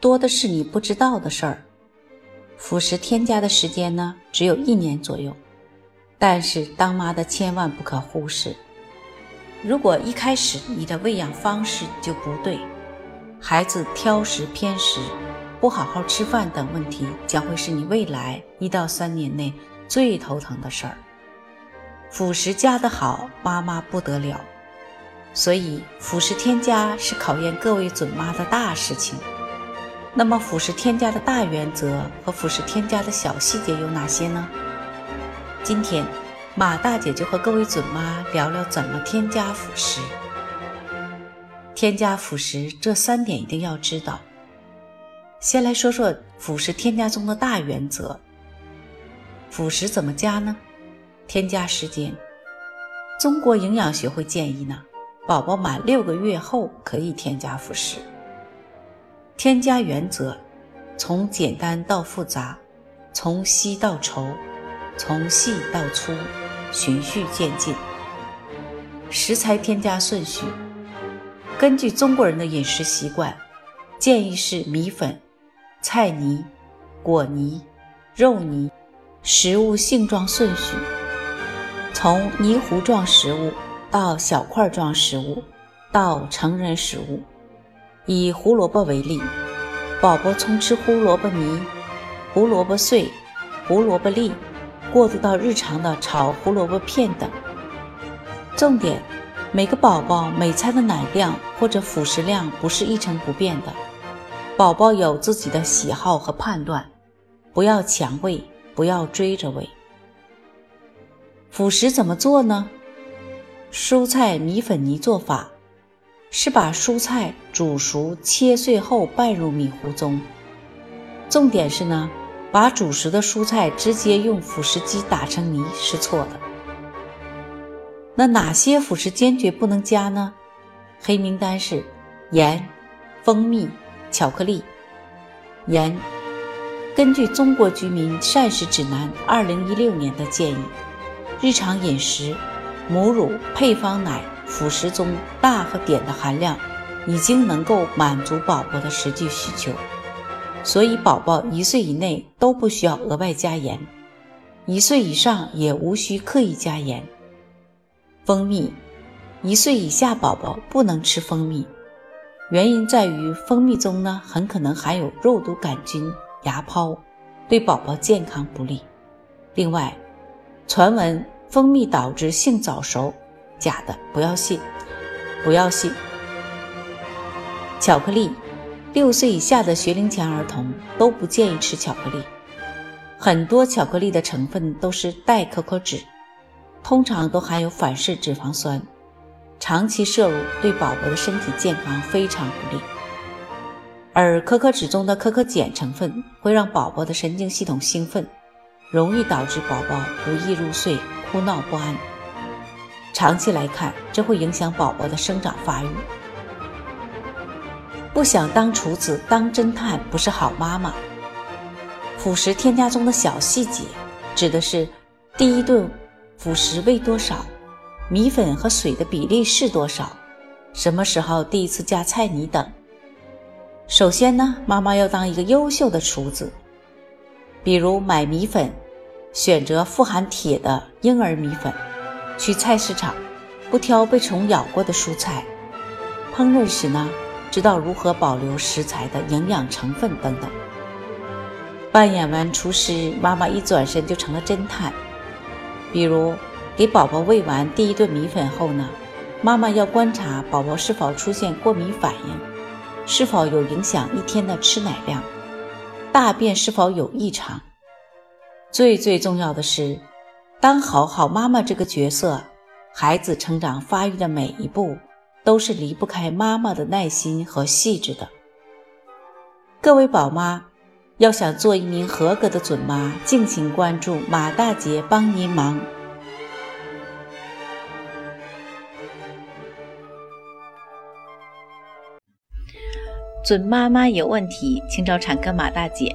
多的是你不知道的事儿。辅食添加的时间呢，只有一年左右，但是当妈的千万不可忽视。如果一开始你的喂养方式就不对，孩子挑食偏食、不好好吃饭等问题，将会是你未来一到三年内最头疼的事儿。辅食加得好，妈妈不得了。所以辅食添加是考验各位准妈的大事情。那么辅食添加的大原则和辅食添加的小细节有哪些呢？今天马大姐就和各位准妈聊聊怎么添加辅食。添加辅食这三点一定要知道。先来说说辅食添加中的大原则。辅食怎么加呢？添加时间，中国营养学会建议呢，宝宝满六个月后可以添加辅食。添加原则：从简单到复杂，从稀到稠，从细到粗，循序渐进。食材添加顺序：根据中国人的饮食习惯，建议是米粉、菜泥、果泥、肉泥，食物性状顺序，从泥糊状食物到小块状食物，到成人食物。以胡萝卜为例，宝宝从吃胡萝卜泥、胡萝卜碎、胡萝卜粒，过渡到日常的炒胡萝卜片等。重点，每个宝宝每餐的奶量或者辅食量不是一成不变的，宝宝有自己的喜好和判断，不要强喂，不要追着喂。辅食怎么做呢？蔬菜米粉泥做法。是把蔬菜煮熟切碎后拌入米糊中，重点是呢，把煮熟的蔬菜直接用辅食机打成泥是错的。那哪些辅食坚决不能加呢？黑名单是盐、蜂蜜、巧克力。盐，根据《中国居民膳食指南》二零一六年的建议，日常饮食，母乳、配方奶。辅食中钠和碘的含量已经能够满足宝宝的实际需求，所以宝宝一岁以内都不需要额外加盐，一岁以上也无需刻意加盐。蜂蜜，一岁以下宝宝不能吃蜂蜜，原因在于蜂蜜中呢很可能含有肉毒杆菌、芽孢，对宝宝健康不利。另外，传闻蜂蜜导致性早熟。假的，不要信，不要信。巧克力，六岁以下的学龄前儿童都不建议吃巧克力。很多巧克力的成分都是代可可脂，通常都含有反式脂肪酸，长期摄入对宝宝的身体健康非常不利。而可可脂中的可可碱成分会让宝宝的神经系统兴奋，容易导致宝宝不易入睡、哭闹不安。长期来看，这会影响宝宝的生长发育。不想当厨子、当侦探，不是好妈妈。辅食添加中的小细节，指的是第一顿辅食喂多少，米粉和水的比例是多少，什么时候第一次加菜泥等。首先呢，妈妈要当一个优秀的厨子，比如买米粉，选择富含铁的婴儿米粉。去菜市场，不挑被虫咬过的蔬菜。烹饪时呢，知道如何保留食材的营养成分等等。扮演完厨师，妈妈一转身就成了侦探。比如，给宝宝喂完第一顿米粉后呢，妈妈要观察宝宝是否出现过敏反应，是否有影响一天的吃奶量，大便是否有异常。最最重要的是。当好好妈妈这个角色，孩子成长发育的每一步都是离不开妈妈的耐心和细致的。各位宝妈，要想做一名合格的准妈，敬请关注马大姐帮您忙。准妈妈有问题，请找产科马大姐。